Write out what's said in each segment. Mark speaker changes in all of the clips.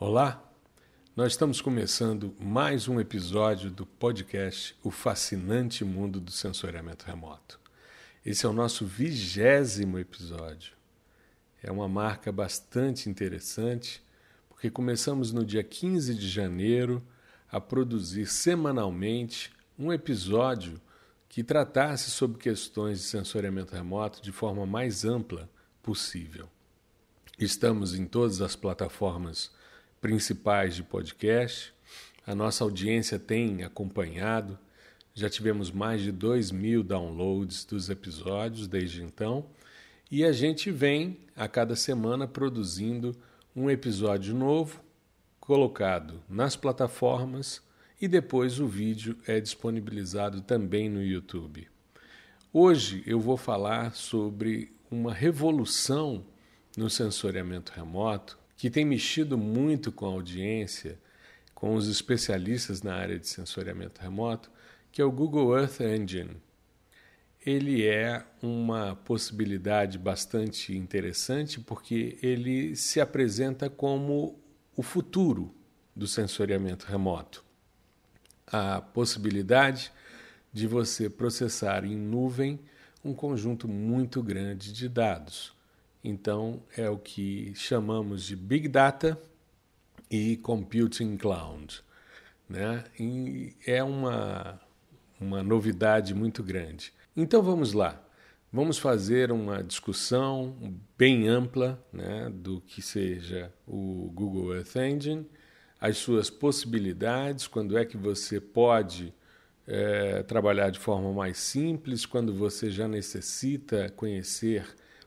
Speaker 1: Olá, nós estamos começando mais um episódio do podcast O Fascinante Mundo do Sensoriamento Remoto. Esse é o nosso vigésimo episódio. É uma marca bastante interessante, porque começamos no dia 15 de janeiro a produzir semanalmente um episódio que tratasse sobre questões de sensoriamento remoto de forma mais ampla possível. Estamos em todas as plataformas principais de podcast. A nossa audiência tem acompanhado. Já tivemos mais de 2 mil downloads dos episódios desde então. E a gente vem a cada semana produzindo um episódio novo, colocado nas plataformas e depois o vídeo é disponibilizado também no YouTube. Hoje eu vou falar sobre uma revolução no sensoriamento remoto que tem mexido muito com a audiência, com os especialistas na área de sensoriamento remoto, que é o Google Earth Engine. Ele é uma possibilidade bastante interessante porque ele se apresenta como o futuro do sensoriamento remoto. A possibilidade de você processar em nuvem um conjunto muito grande de dados. Então, é o que chamamos de Big Data e Computing Cloud. Né? E é uma, uma novidade muito grande. Então, vamos lá. Vamos fazer uma discussão bem ampla né, do que seja o Google Earth Engine, as suas possibilidades, quando é que você pode é, trabalhar de forma mais simples, quando você já necessita conhecer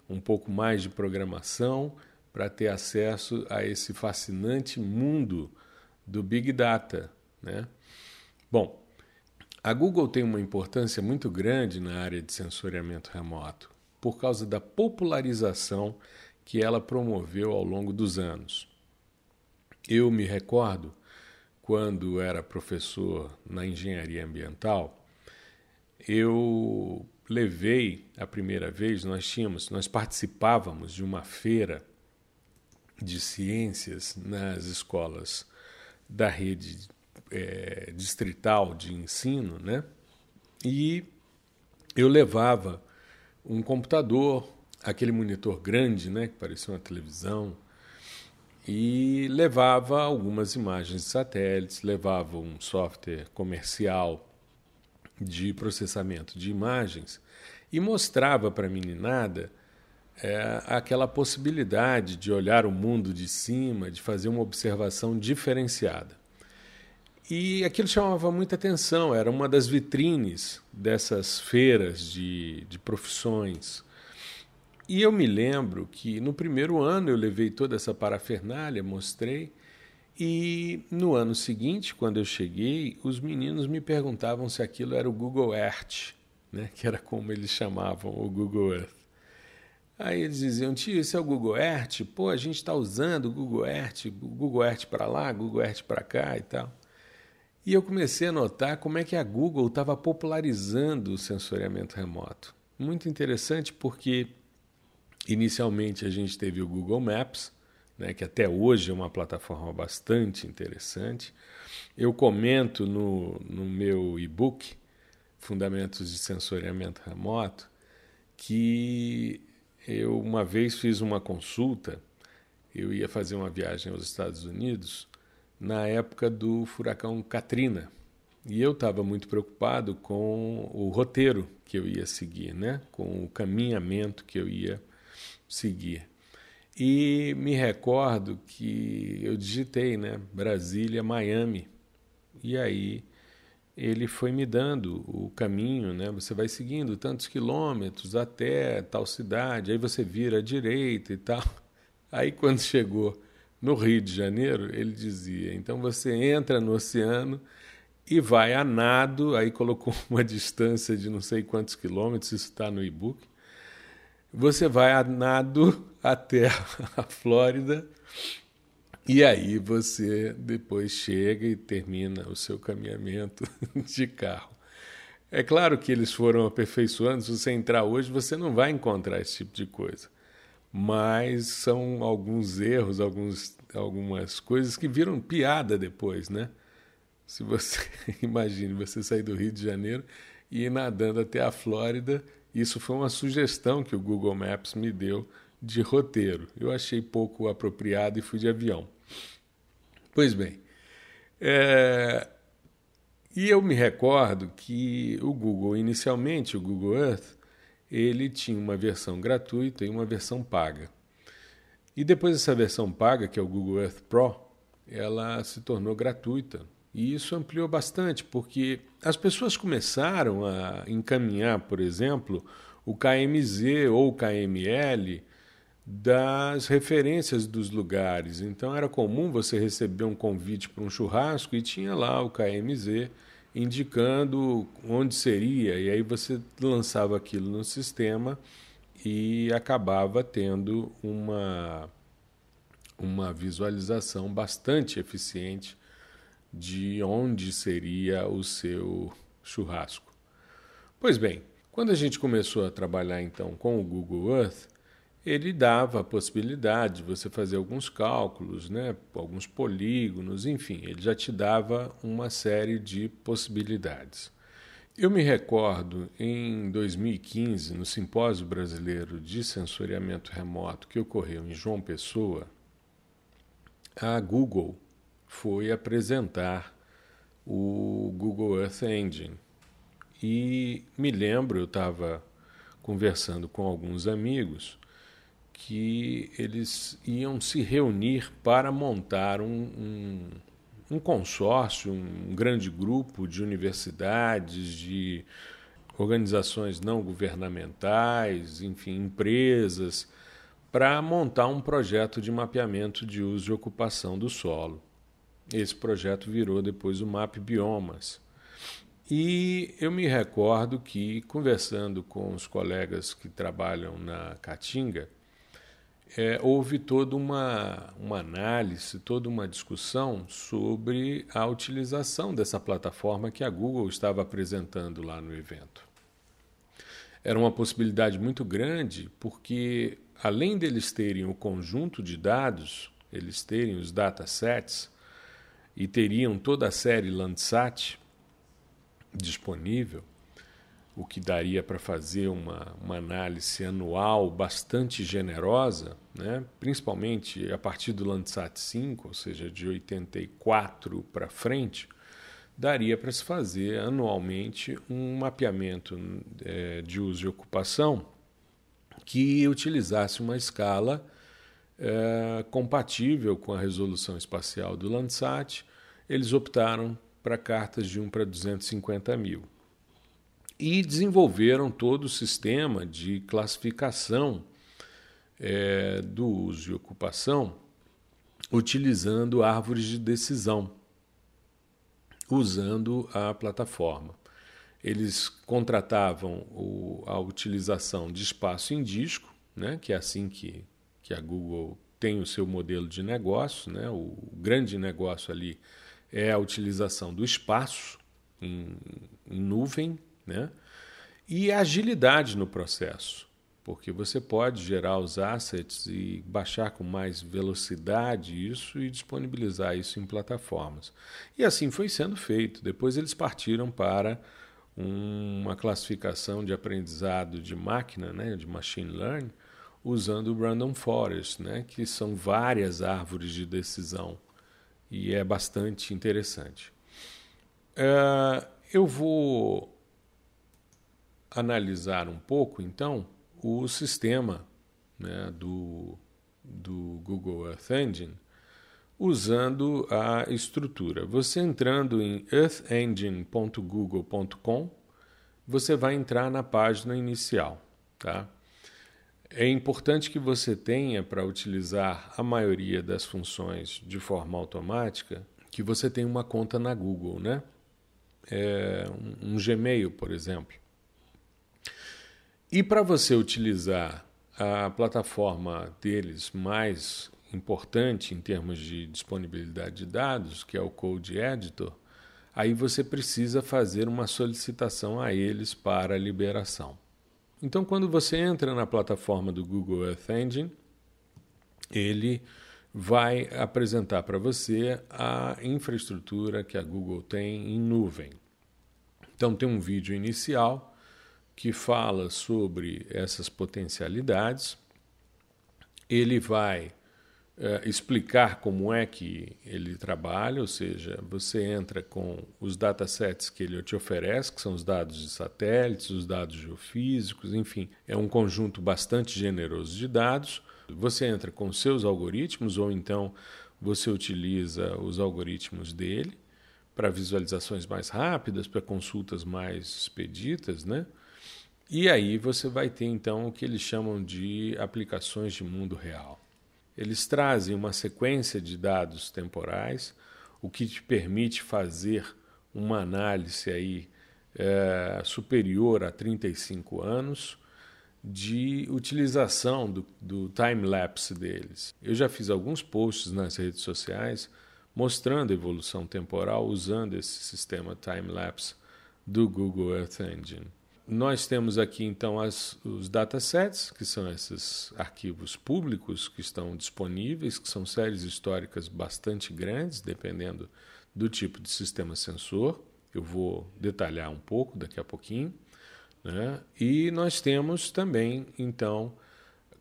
Speaker 1: um pouco mais de programação para ter acesso a esse fascinante mundo do Big Data. Né? Bom, a Google tem uma importância muito grande na área de sensoriamento remoto por causa da popularização que ela promoveu ao longo dos anos. Eu me recordo quando era professor na engenharia ambiental, eu levei a primeira vez, nós tínhamos, nós participávamos de uma feira de ciências nas escolas da rede é, distrital de ensino, né? E eu levava um computador, aquele monitor grande, né, que parecia uma televisão, e levava algumas imagens de satélites, levava um software comercial de processamento de imagens e mostrava para a meninada é, aquela possibilidade de olhar o mundo de cima, de fazer uma observação diferenciada. E aquilo chamava muita atenção, era uma das vitrines dessas feiras de, de profissões. E eu me lembro que no primeiro ano eu levei toda essa parafernália, mostrei, e no ano seguinte, quando eu cheguei, os meninos me perguntavam se aquilo era o Google Earth, né? que era como eles chamavam o Google Earth. Aí eles diziam, tio, esse é o Google Earth? Pô, a gente está usando o Google Earth, Google Earth para lá, Google Earth para cá e tal. E eu comecei a notar como é que a Google estava popularizando o sensoriamento remoto. Muito interessante porque inicialmente a gente teve o Google Maps, né, que até hoje é uma plataforma bastante interessante. Eu comento no, no meu e-book, Fundamentos de Sensoriamento Remoto, que eu uma vez fiz uma consulta, eu ia fazer uma viagem aos Estados Unidos na época do furacão Katrina. E eu estava muito preocupado com o roteiro que eu ia seguir, né? com o caminhamento que eu ia seguir. E me recordo que eu digitei, né, Brasília, Miami. E aí ele foi me dando o caminho, né? Você vai seguindo tantos quilômetros até tal cidade, aí você vira à direita e tal. Aí quando chegou no Rio de Janeiro, ele dizia: então você entra no oceano e vai a nado, aí colocou uma distância de não sei quantos quilômetros, isso está no e-book. Você vai a nado até a Flórida e aí você depois chega e termina o seu caminhamento de carro. É claro que eles foram aperfeiçoando. Se você entrar hoje, você não vai encontrar esse tipo de coisa. mas são alguns erros, alguns, algumas coisas que viram piada depois, né? Se você imagine você sair do Rio de Janeiro e ir nadando até a Flórida, isso foi uma sugestão que o Google Maps me deu de roteiro. Eu achei pouco apropriado e fui de avião. Pois bem, é... e eu me recordo que o Google, inicialmente, o Google Earth, ele tinha uma versão gratuita e uma versão paga. E depois essa versão paga, que é o Google Earth Pro, ela se tornou gratuita. E isso ampliou bastante, porque as pessoas começaram a encaminhar, por exemplo, o KMZ ou o KML das referências dos lugares. Então era comum você receber um convite para um churrasco e tinha lá o KMZ indicando onde seria, e aí você lançava aquilo no sistema e acabava tendo uma, uma visualização bastante eficiente de onde seria o seu churrasco. Pois bem, quando a gente começou a trabalhar então com o Google Earth, ele dava a possibilidade de você fazer alguns cálculos, né, alguns polígonos, enfim, ele já te dava uma série de possibilidades. Eu me recordo em 2015, no Simpósio Brasileiro de Sensoriamento Remoto que ocorreu em João Pessoa, a Google foi apresentar o Google Earth Engine. E me lembro, eu estava conversando com alguns amigos que eles iam se reunir para montar um, um, um consórcio, um grande grupo de universidades, de organizações não governamentais, enfim, empresas, para montar um projeto de mapeamento de uso e ocupação do solo. Esse projeto virou depois o MAP Biomas. E eu me recordo que, conversando com os colegas que trabalham na Caatinga, é, houve toda uma, uma análise, toda uma discussão sobre a utilização dessa plataforma que a Google estava apresentando lá no evento. Era uma possibilidade muito grande, porque além deles terem o conjunto de dados, eles terem os datasets e teriam toda a série Landsat disponível, o que daria para fazer uma, uma análise anual bastante generosa, né? principalmente a partir do Landsat 5, ou seja, de 84 para frente, daria para se fazer anualmente um mapeamento é, de uso e ocupação que utilizasse uma escala é, compatível com a resolução espacial do Landsat. Eles optaram para cartas de 1 para 250 mil e desenvolveram todo o sistema de classificação é, do uso e ocupação utilizando árvores de decisão, usando a plataforma. Eles contratavam o, a utilização de espaço em disco, né, que é assim que, que a Google tem o seu modelo de negócio. Né, o grande negócio ali é a utilização do espaço em, em nuvem né? E agilidade no processo, porque você pode gerar os assets e baixar com mais velocidade isso e disponibilizar isso em plataformas. E assim foi sendo feito. Depois eles partiram para uma classificação de aprendizado de máquina, né, de machine learning, usando o Random Forest, né, que são várias árvores de decisão e é bastante interessante. Uh, eu vou analisar um pouco, então, o sistema né, do, do Google Earth Engine usando a estrutura. Você entrando em earthengine.google.com, você vai entrar na página inicial. Tá? É importante que você tenha, para utilizar a maioria das funções de forma automática, que você tenha uma conta na Google, né? É, um, um Gmail, por exemplo. E para você utilizar a plataforma deles mais importante em termos de disponibilidade de dados, que é o Code Editor, aí você precisa fazer uma solicitação a eles para liberação. Então, quando você entra na plataforma do Google Earth Engine, ele vai apresentar para você a infraestrutura que a Google tem em nuvem. Então, tem um vídeo inicial que fala sobre essas potencialidades. Ele vai é, explicar como é que ele trabalha, ou seja, você entra com os datasets que ele te oferece, que são os dados de satélites, os dados geofísicos, enfim, é um conjunto bastante generoso de dados. Você entra com seus algoritmos ou então você utiliza os algoritmos dele para visualizações mais rápidas, para consultas mais expeditas, né? E aí você vai ter então o que eles chamam de aplicações de mundo real. Eles trazem uma sequência de dados temporais, o que te permite fazer uma análise aí é, superior a 35 anos de utilização do, do time-lapse deles. Eu já fiz alguns posts nas redes sociais mostrando a evolução temporal usando esse sistema time-lapse do Google Earth Engine. Nós temos aqui então as, os datasets, que são esses arquivos públicos que estão disponíveis, que são séries históricas bastante grandes, dependendo do tipo de sistema sensor. Eu vou detalhar um pouco daqui a pouquinho. Né? E nós temos também, então,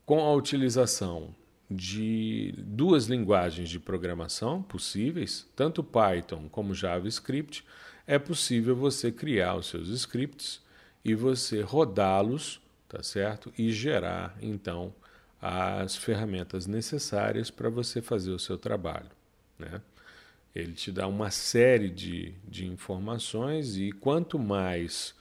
Speaker 1: com a utilização de duas linguagens de programação possíveis, tanto Python como JavaScript, é possível você criar os seus scripts e você rodá-los, tá certo? E gerar então as ferramentas necessárias para você fazer o seu trabalho, né? Ele te dá uma série de, de informações e quanto mais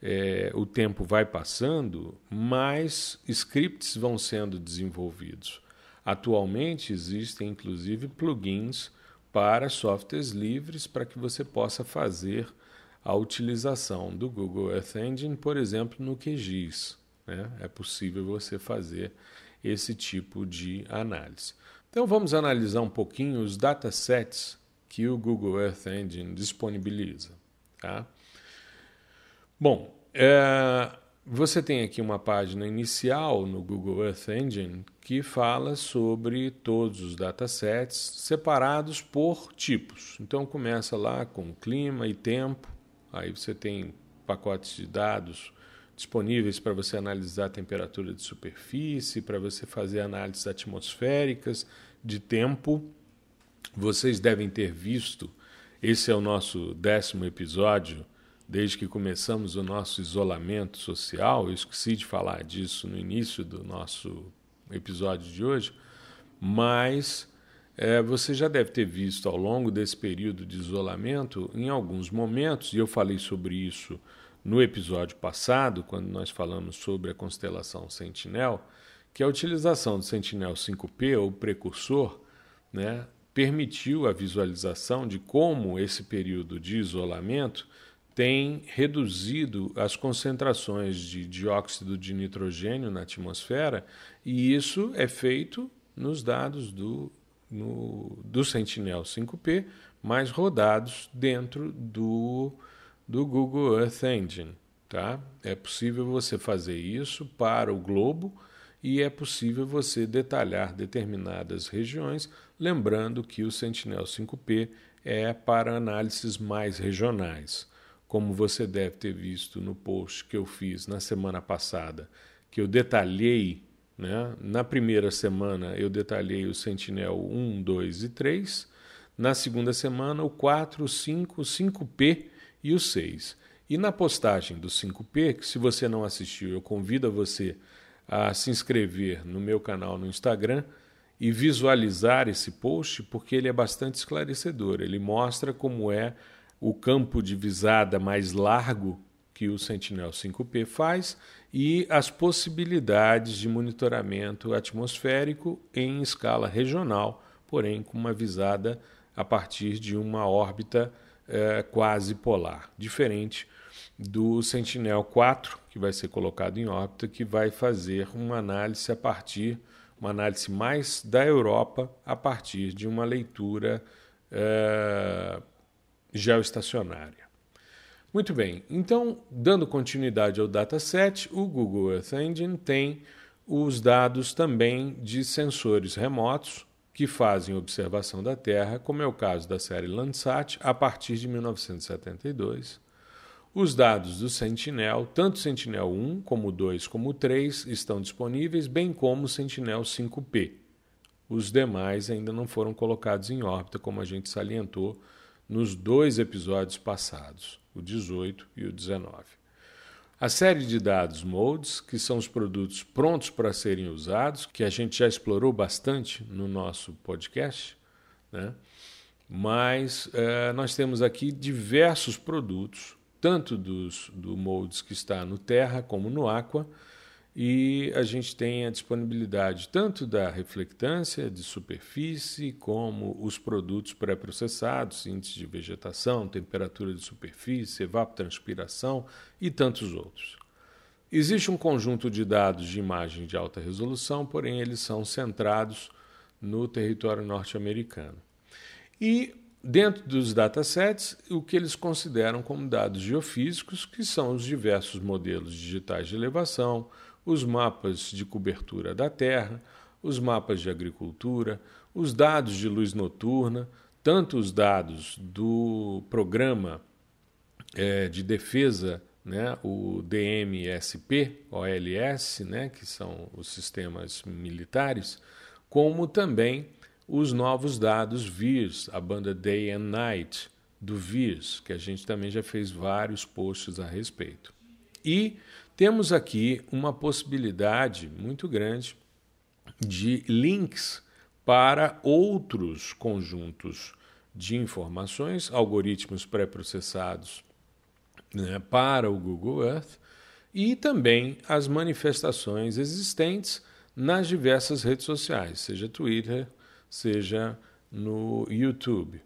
Speaker 1: é, o tempo vai passando, mais scripts vão sendo desenvolvidos. Atualmente existem inclusive plugins para softwares livres para que você possa fazer a utilização do Google Earth Engine, por exemplo, no QGIS. Né? É possível você fazer esse tipo de análise. Então vamos analisar um pouquinho os datasets que o Google Earth Engine disponibiliza. Tá? Bom, é, você tem aqui uma página inicial no Google Earth Engine que fala sobre todos os datasets separados por tipos. Então começa lá com clima e tempo, Aí você tem pacotes de dados disponíveis para você analisar a temperatura de superfície, para você fazer análises atmosféricas de tempo. Vocês devem ter visto, esse é o nosso décimo episódio, desde que começamos o nosso isolamento social. Eu esqueci de falar disso no início do nosso episódio de hoje, mas é, você já deve ter visto ao longo desse período de isolamento, em alguns momentos, e eu falei sobre isso no episódio passado, quando nós falamos sobre a constelação Sentinel, que a utilização do Sentinel 5P, ou precursor, né, permitiu a visualização de como esse período de isolamento tem reduzido as concentrações de dióxido de nitrogênio na atmosfera, e isso é feito nos dados do no, do Sentinel 5P, mas rodados dentro do, do Google Earth Engine. Tá? É possível você fazer isso para o globo e é possível você detalhar determinadas regiões, lembrando que o Sentinel 5P é para análises mais regionais. Como você deve ter visto no post que eu fiz na semana passada, que eu detalhei né? Na primeira semana eu detalhei o Sentinel 1, 2 e 3. Na segunda semana o 4, o 5, o 5P e o 6. E na postagem do 5P, que se você não assistiu, eu convido você a se inscrever no meu canal no Instagram e visualizar esse post, porque ele é bastante esclarecedor. Ele mostra como é o campo de visada mais largo que o Sentinel 5P faz e as possibilidades de monitoramento atmosférico em escala regional, porém com uma visada a partir de uma órbita eh, quase polar, diferente do Sentinel 4, que vai ser colocado em órbita, que vai fazer uma análise a partir, uma análise mais da Europa, a partir de uma leitura eh, geoestacionária. Muito bem, então, dando continuidade ao dataset, o Google Earth Engine tem os dados também de sensores remotos que fazem observação da Terra, como é o caso da série Landsat, a partir de 1972. Os dados do Sentinel, tanto Sentinel 1 como o 2 como o 3, estão disponíveis, bem como o Sentinel 5P. Os demais ainda não foram colocados em órbita, como a gente salientou nos dois episódios passados o 18 e o 19. A série de dados modes, que são os produtos prontos para serem usados, que a gente já explorou bastante no nosso podcast, né? mas é, nós temos aqui diversos produtos, tanto dos, do modes que está no Terra como no Aqua, e a gente tem a disponibilidade tanto da reflectância de superfície, como os produtos pré-processados, índice de vegetação, temperatura de superfície, evapotranspiração e tantos outros. Existe um conjunto de dados de imagem de alta resolução, porém eles são centrados no território norte-americano. E dentro dos datasets, o que eles consideram como dados geofísicos, que são os diversos modelos digitais de elevação, os mapas de cobertura da Terra, os mapas de agricultura, os dados de luz noturna, tanto os dados do programa é, de defesa, né, o DMSP, OLS, né, que são os sistemas militares, como também os novos dados VIRS, a banda Day and Night do VIRS, que a gente também já fez vários posts a respeito. E temos aqui uma possibilidade muito grande de links para outros conjuntos de informações, algoritmos pré-processados né, para o Google Earth e também as manifestações existentes nas diversas redes sociais, seja Twitter, seja no YouTube.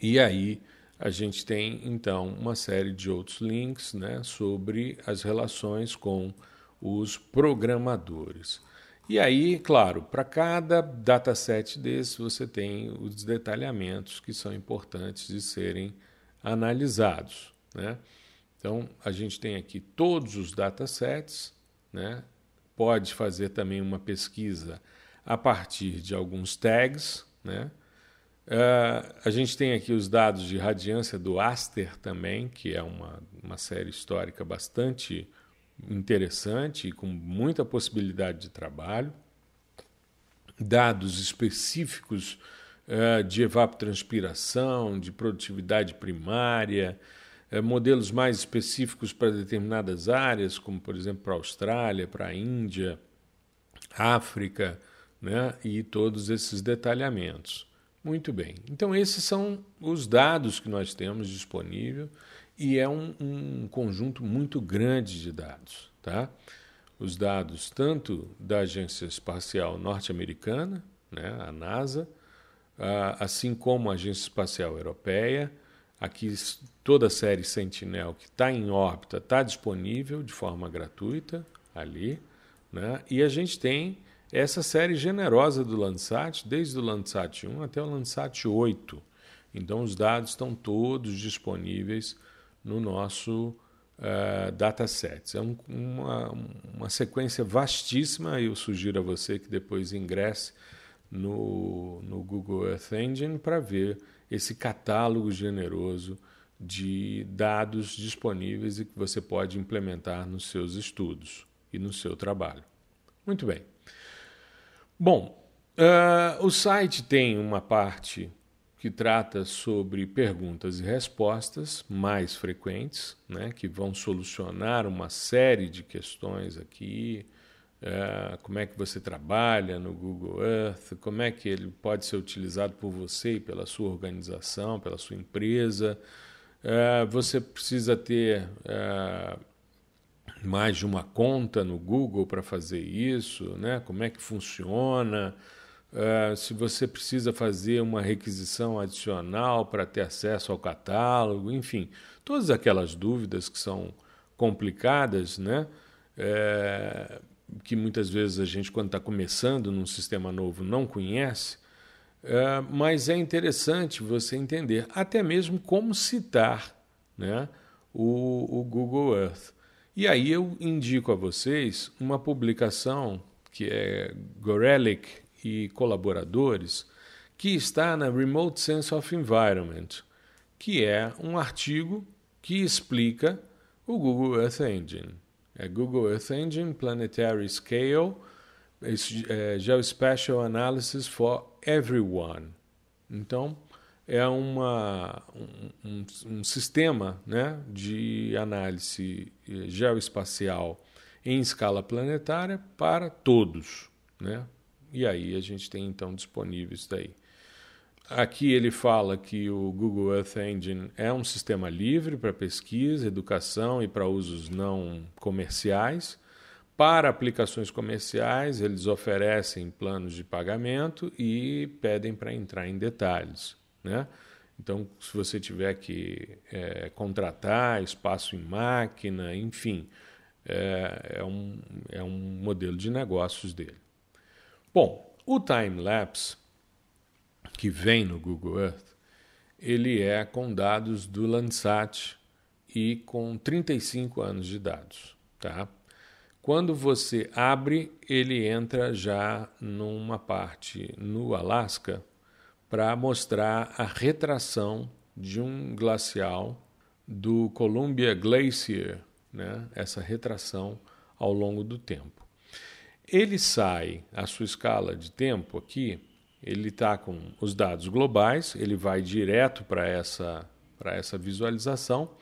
Speaker 1: E aí a gente tem então uma série de outros links né, sobre as relações com os programadores. E aí, claro, para cada dataset desse você tem os detalhamentos que são importantes de serem analisados. Né? Então, a gente tem aqui todos os datasets, né? pode fazer também uma pesquisa a partir de alguns tags, né? Uh, a gente tem aqui os dados de radiância do Aster também, que é uma, uma série histórica bastante interessante e com muita possibilidade de trabalho. Dados específicos uh, de evapotranspiração, de produtividade primária, uh, modelos mais específicos para determinadas áreas, como por exemplo para a Austrália, para a Índia, África, né? e todos esses detalhamentos. Muito bem. Então, esses são os dados que nós temos disponível e é um, um conjunto muito grande de dados. Tá? Os dados tanto da Agência Espacial Norte-Americana, né, a NASA, assim como a Agência Espacial Europeia. Aqui toda a série Sentinel que está em órbita está disponível de forma gratuita ali. Né? E a gente tem essa série generosa do Landsat, desde o Landsat 1 até o Landsat 8. Então, os dados estão todos disponíveis no nosso uh, dataset. É um, uma, uma sequência vastíssima eu sugiro a você que depois ingresse no, no Google Earth Engine para ver esse catálogo generoso de dados disponíveis e que você pode implementar nos seus estudos e no seu trabalho. Muito bem. Bom, uh, o site tem uma parte que trata sobre perguntas e respostas mais frequentes, né, que vão solucionar uma série de questões aqui. Uh, como é que você trabalha no Google Earth, como é que ele pode ser utilizado por você e pela sua organização, pela sua empresa. Uh, você precisa ter mais de uma conta no Google para fazer isso, né? como é que funciona, uh, se você precisa fazer uma requisição adicional para ter acesso ao catálogo, enfim, todas aquelas dúvidas que são complicadas, né? É, que muitas vezes a gente, quando está começando num sistema novo, não conhece, é, mas é interessante você entender até mesmo como citar né, o, o Google Earth. E aí eu indico a vocês uma publicação que é Gorelick e colaboradores, que está na Remote Sense of Environment, que é um artigo que explica o Google Earth Engine. É Google Earth Engine Planetary Scale é, Geospatial Analysis for Everyone. Então, é uma, um, um, sistema né, de análise eh, geoespacial em escala planetária para todos. Né? E aí a gente tem então disponível isso daí. Aqui ele fala que o Google Earth Engine é um sistema livre para pesquisa, educação e para usos não comerciais. Para aplicações comerciais, eles oferecem planos de pagamento e pedem para entrar em detalhes. Né? Então, se você tiver que é, contratar espaço em máquina, enfim, é, é, um, é um modelo de negócios dele. Bom, o time-lapse que vem no Google Earth, ele é com dados do Landsat e com 35 anos de dados. Tá? Quando você abre, ele entra já numa parte no Alasca para mostrar a retração de um glacial do Columbia Glacier, né? essa retração ao longo do tempo. Ele sai, a sua escala de tempo aqui, ele está com os dados globais, ele vai direto para essa, essa visualização,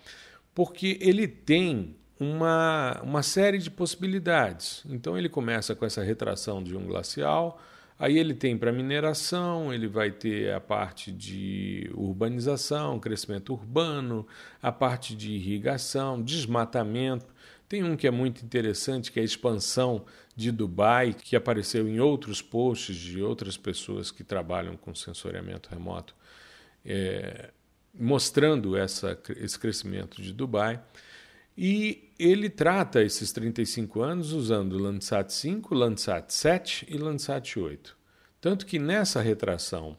Speaker 1: porque ele tem uma, uma série de possibilidades. Então ele começa com essa retração de um glacial, aí ele tem para mineração, ele vai ter a parte de urbanização, crescimento urbano, a parte de irrigação, desmatamento. Tem um que é muito interessante, que é a expansão de Dubai, que apareceu em outros posts de outras pessoas que trabalham com sensoriamento remoto, é, mostrando essa, esse crescimento de Dubai. E ele trata esses 35 anos usando Landsat 5, Landsat 7 e Landsat 8. Tanto que nessa retração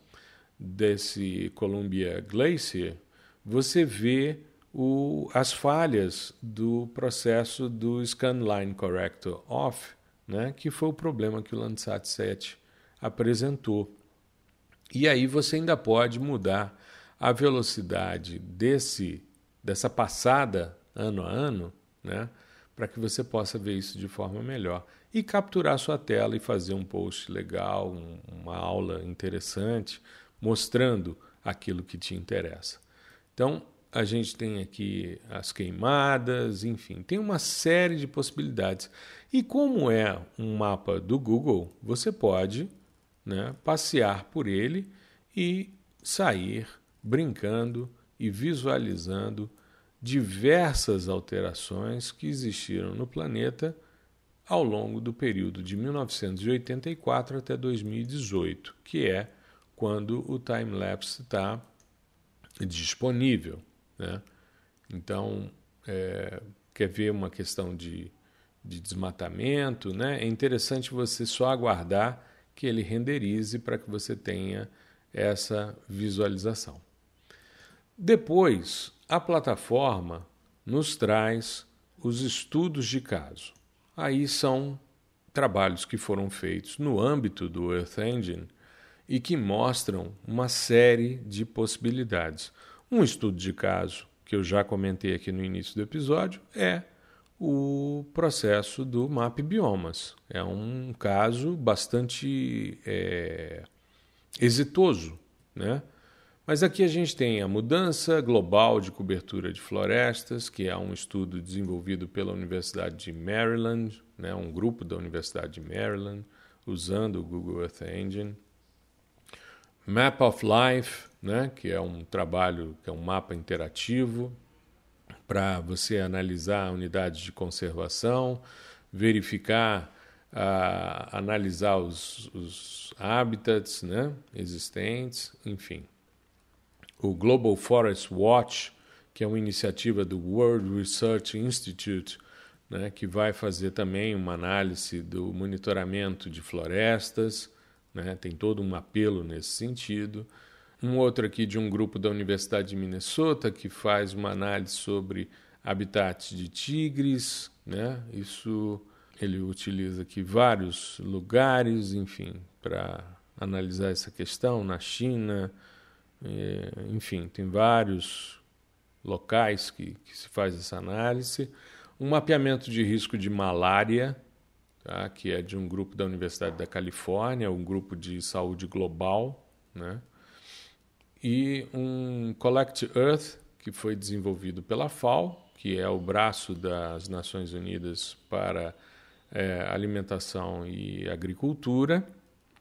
Speaker 1: desse Columbia Glacier, você vê o, as falhas do processo do Scanline Corrector Off, né, que foi o problema que o Landsat 7 apresentou. E aí você ainda pode mudar a velocidade desse dessa passada ano a ano, né, para que você possa ver isso de forma melhor e capturar sua tela e fazer um post legal, um, uma aula interessante, mostrando aquilo que te interessa. Então, a gente tem aqui as queimadas, enfim, tem uma série de possibilidades. E como é um mapa do Google, você pode né, passear por ele e sair brincando e visualizando diversas alterações que existiram no planeta ao longo do período de 1984 até 2018, que é quando o time-lapse está disponível. Né? Então, é, quer ver uma questão de, de desmatamento, né? é interessante você só aguardar que ele renderize para que você tenha essa visualização. Depois, a plataforma nos traz os estudos de caso. Aí são trabalhos que foram feitos no âmbito do Earth Engine e que mostram uma série de possibilidades. Um estudo de caso que eu já comentei aqui no início do episódio é o processo do MAP Biomas. É um caso bastante é, exitoso, né? Mas aqui a gente tem a mudança global de cobertura de florestas, que é um estudo desenvolvido pela Universidade de Maryland, né, um grupo da Universidade de Maryland, usando o Google Earth Engine. Map of Life, né, que é um trabalho, que é um mapa interativo para você analisar unidades de conservação, verificar, uh, analisar os, os habitats né, existentes, enfim o Global Forest Watch, que é uma iniciativa do World Research Institute, né, que vai fazer também uma análise do monitoramento de florestas, né, tem todo um apelo nesse sentido. Um outro aqui de um grupo da Universidade de Minnesota que faz uma análise sobre habitats de tigres, né? Isso ele utiliza aqui vários lugares, enfim, para analisar essa questão na China, é, enfim, tem vários locais que, que, se faz essa análise. Um mapeamento de risco de malária, tá? que é de um grupo da Universidade da Califórnia, um grupo de saúde global, né? e um Collect Earth, que foi desenvolvido pela FAO, que é o braço das Nações Unidas para é, alimentação e agricultura.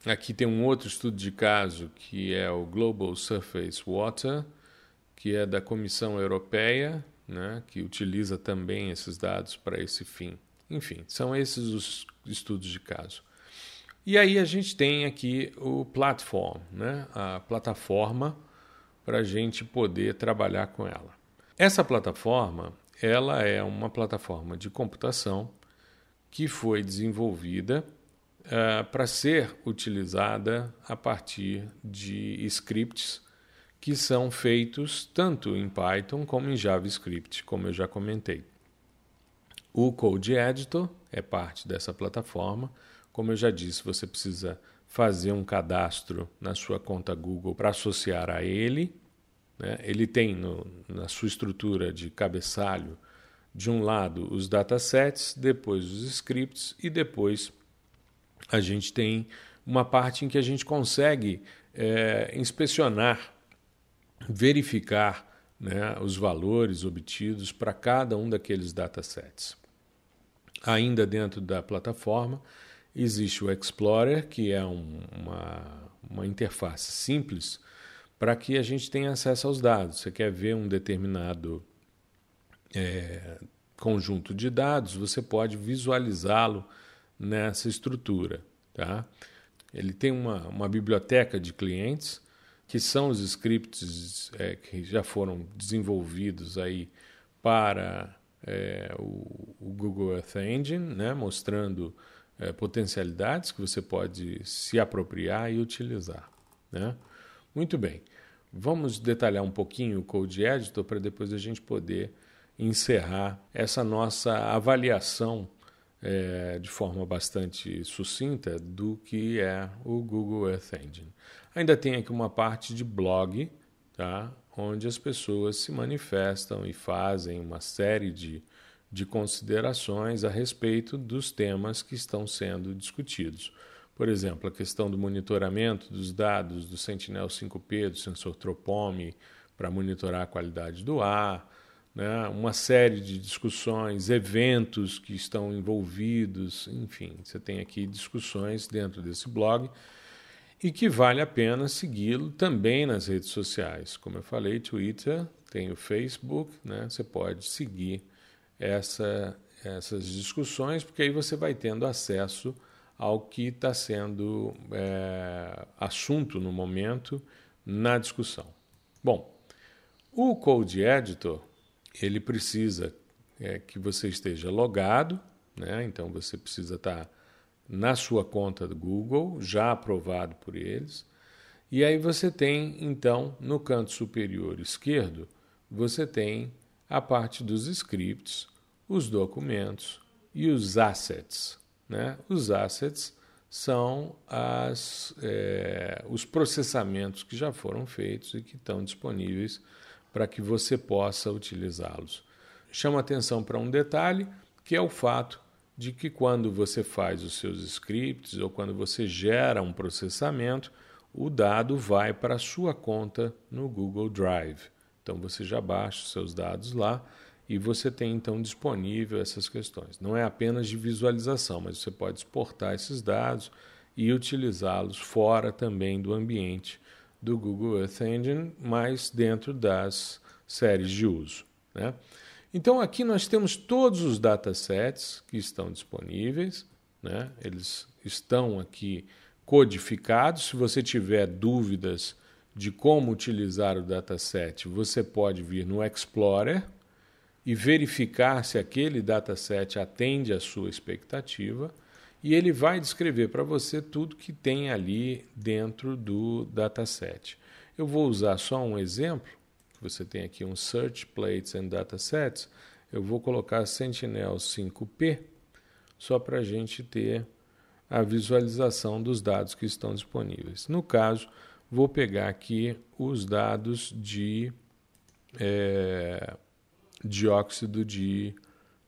Speaker 1: Aqui tem um outro estudo de caso que é o Global Surface Water, que é da Comissão Europeia, né, que utiliza também esses dados para esse fim. Enfim, são esses os estudos de caso. E aí a gente tem aqui o platform, né, a plataforma para a gente poder trabalhar com ela. Essa plataforma ela é uma plataforma de computação que foi desenvolvida uh, para ser utilizada a partir de scripts que são feitos tanto em Python como em JavaScript, como eu já comentei. O Code Editor é parte dessa plataforma. Como eu já disse, você precisa fazer um cadastro na sua conta Google para associar a ele. Né? Ele tem no, na sua estrutura de cabeçalho de um lado os datasets, depois os scripts e depois a gente tem uma parte em que a gente consegue é, inspecionar, verificar né, os valores obtidos para cada um daqueles datasets. Ainda dentro da plataforma existe o Explorer, que é um, uma, uma interface simples para que a gente tenha acesso aos dados. Você quer ver um determinado é, conjunto de dados, você pode visualizá-lo nessa estrutura. Tá? Ele tem uma, uma biblioteca de clientes, que são os scripts é, que já foram desenvolvidos aí para é, o, o, Google Earth Engine, né? mostrando é, potencialidades que você pode se apropriar e utilizar. Né? Muito bem. Vamos detalhar um pouquinho o Code Editor para depois a gente poder encerrar essa nossa avaliação é, de forma bastante sucinta do que é o Google Earth Engine. Ainda tem aqui uma parte de blog, tá? onde as pessoas se manifestam e fazem uma série de, de considerações a respeito dos temas que estão sendo discutidos. Por exemplo, a questão do monitoramento dos dados do Sentinel-5P, do sensor Tropome, para monitorar a qualidade do ar, né, uma série de discussões, eventos que estão envolvidos, enfim, você tem aqui discussões dentro desse blog e que vale a pena segui-lo também nas redes sociais. Como eu falei, Twitter, tem o Facebook, né, você pode seguir essa, essas discussões, porque aí você vai tendo acesso ao que está sendo é, assunto no momento na discussão. Bom, o Code Editor ele precisa é, que você esteja logado, né? então você precisa estar na sua conta do Google, já aprovado por eles. E aí você tem, então, no canto superior esquerdo, você tem a parte dos scripts, os documentos e os assets. Né? Os assets são as, é, os processamentos que já foram feitos e que estão disponíveis para que você possa utilizá-los. Chama atenção para um detalhe, que é o fato de que quando você faz os seus scripts ou quando você gera um processamento, o dado vai para a sua conta no Google Drive. Então você já baixa os seus dados lá e você tem então disponível essas questões. Não é apenas de visualização, mas você pode exportar esses dados e utilizá-los fora também do ambiente do Google Earth Engine, mas dentro das séries de uso. Né? Então aqui nós temos todos os datasets que estão disponíveis, né? eles estão aqui codificados. Se você tiver dúvidas de como utilizar o dataset, você pode vir no Explorer e verificar se aquele dataset atende à sua expectativa e ele vai descrever para você tudo que tem ali dentro do dataset. Eu vou usar só um exemplo. Você tem aqui um Search Plates and Datasets. eu vou colocar Sentinel 5P só para a gente ter a visualização dos dados que estão disponíveis. No caso, vou pegar aqui os dados de é, dióxido de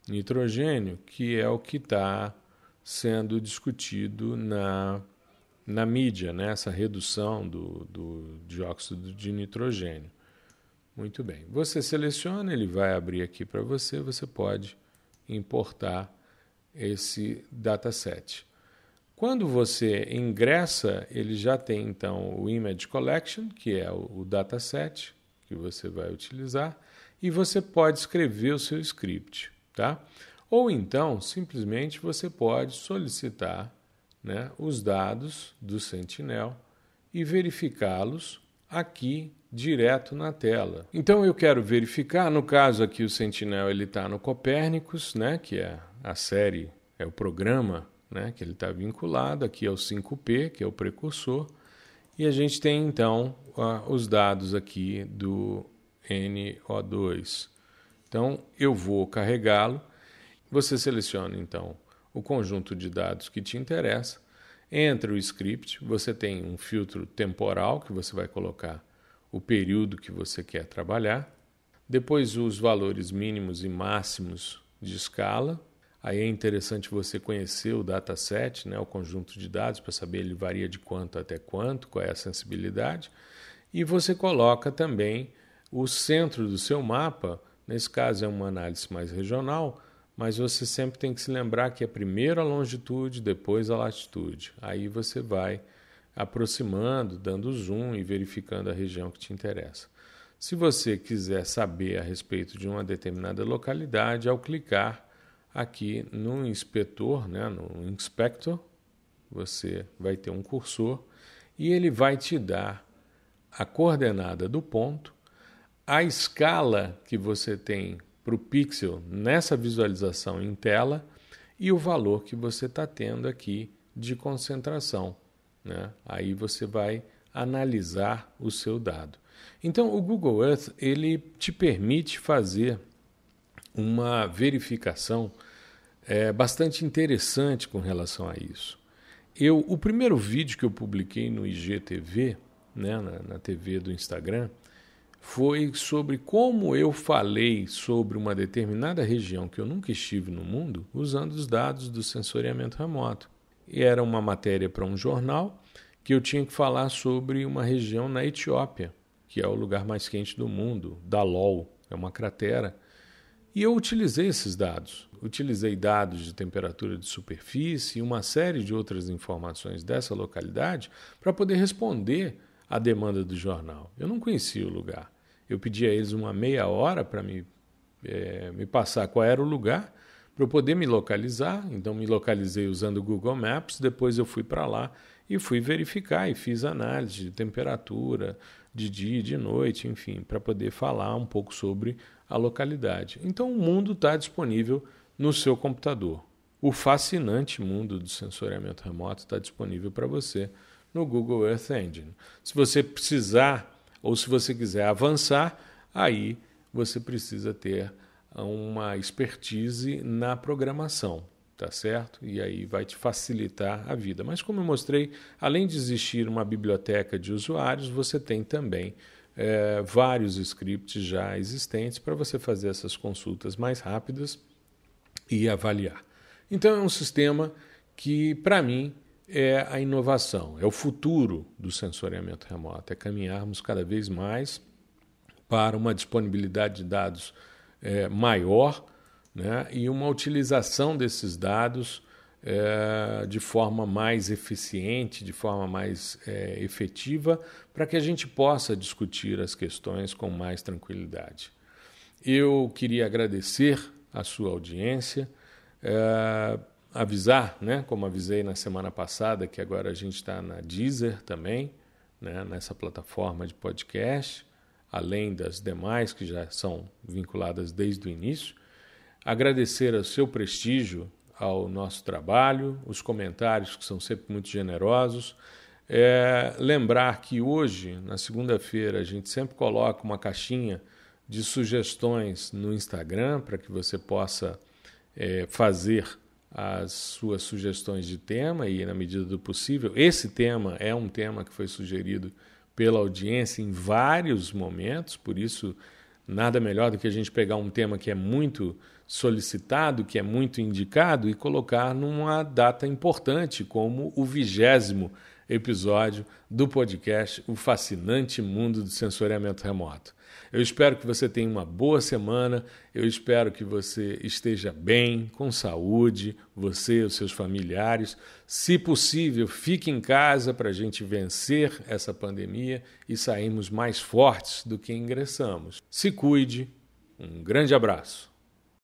Speaker 1: nitrogênio, que é o que está sendo discutido na, na mídia, né? essa redução do, do dióxido de nitrogênio. Muito bem. Você seleciona, ele vai abrir aqui para você, você pode importar esse dataset. Quando você ingressa, ele já tem então o Image Collection, que é o, dataset que você vai utilizar, e você pode escrever o seu script, tá? Ou então, simplesmente você pode solicitar né, os dados do Sentinel e verificá-los aqui direto na tela. Então eu quero verificar, no caso aqui o Sentinel ele está no Copérnicos, né, que é a série, é o programa né, que ele está vinculado, aqui é o 5P, que é o precursor, e a gente tem então os dados aqui do NO2. Então eu vou carregá-lo, você seleciona então o conjunto de dados que te interessa, entra o script, você tem um filtro temporal que você vai colocar o período que você quer trabalhar, depois os valores mínimos e máximos de escala. Aí é interessante você conhecer o dataset, né, o conjunto de dados, para saber ele varia de quanto até quanto, qual é a sensibilidade. E você coloca também o centro do seu mapa, nesse caso é uma análise mais regional, mas você sempre tem que se lembrar que é primeiro a longitude, depois a latitude. Aí você vai aproximando, dando zoom e verificando a região que te interessa. Se você quiser saber a respeito de uma determinada localidade, ao clicar aqui no inspetor, né, no inspector, você vai ter um cursor e ele vai te dar a coordenada do ponto, a escala que você tem para o pixel nessa visualização em tela e o valor que você está tendo aqui de concentração. Né? Aí você vai analisar o seu dado. Então, o Google Earth ele te permite fazer uma verificação é, bastante interessante com relação a isso. Eu, o primeiro vídeo que eu publiquei no IGTV, né, na, na TV do Instagram, foi sobre como eu falei sobre uma determinada região que eu nunca estive no mundo usando os dados do sensoriamento remoto. E era uma matéria para um jornal que eu tinha que falar sobre uma região na Etiópia, que é o lugar mais quente do mundo, Dalol, é uma cratera. E eu utilizei esses dados. Utilizei dados de temperatura de superfície e uma série de outras informações dessa localidade para poder responder à demanda do jornal. Eu não conhecia o lugar. Eu pedi a eles uma meia hora para me, é, me passar qual era o lugar para eu poder me localizar. Então, me localizei usando o Google Maps. Depois, eu fui para lá e fui verificar e fiz análise de temperatura, de dia e de noite, enfim, para poder falar um pouco sobre a localidade. Então, o mundo está disponível no seu computador. O fascinante mundo do sensoriamento remoto está disponível para você no Google Earth Engine. Se você precisar ou se você quiser avançar, aí você precisa ter uma expertise na programação, tá certo? E aí vai te facilitar a vida. Mas como eu mostrei, além de existir uma biblioteca de usuários, você tem também é, vários scripts já existentes para você fazer essas consultas mais rápidas e avaliar. Então é um sistema que, para mim, é a inovação, é o futuro do sensoriamento remoto, é caminharmos cada vez mais para uma disponibilidade de dados é, maior né, e uma utilização desses dados é, de forma mais eficiente, de forma mais é, efetiva, para que a gente possa discutir as questões com mais tranquilidade. Eu queria agradecer a sua audiência, é, avisar, né, como avisei na semana passada, que agora a gente está na Deezer também, né, nessa plataforma de podcast além das demais que já são vinculadas desde o início. Agradecer ao seu prestígio ao nosso trabalho, os comentários que são sempre muito generosos. É, lembrar que hoje, na segunda-feira, a gente sempre coloca uma caixinha de sugestões no Instagram para que você possa é, fazer as suas sugestões de tema e, na medida do possível, esse tema é um tema que foi sugerido pela audiência em vários momentos, por isso, nada melhor do que a gente pegar um tema que é muito solicitado, que é muito indicado e colocar numa data importante, como o vigésimo episódio do podcast O Fascinante Mundo do Sensoriamento Remoto. Eu espero que você tenha uma boa semana, eu espero que você esteja bem, com saúde, você e os seus familiares. Se possível, fique em casa para a gente vencer essa pandemia e sairmos mais fortes do que ingressamos. Se cuide, um grande abraço.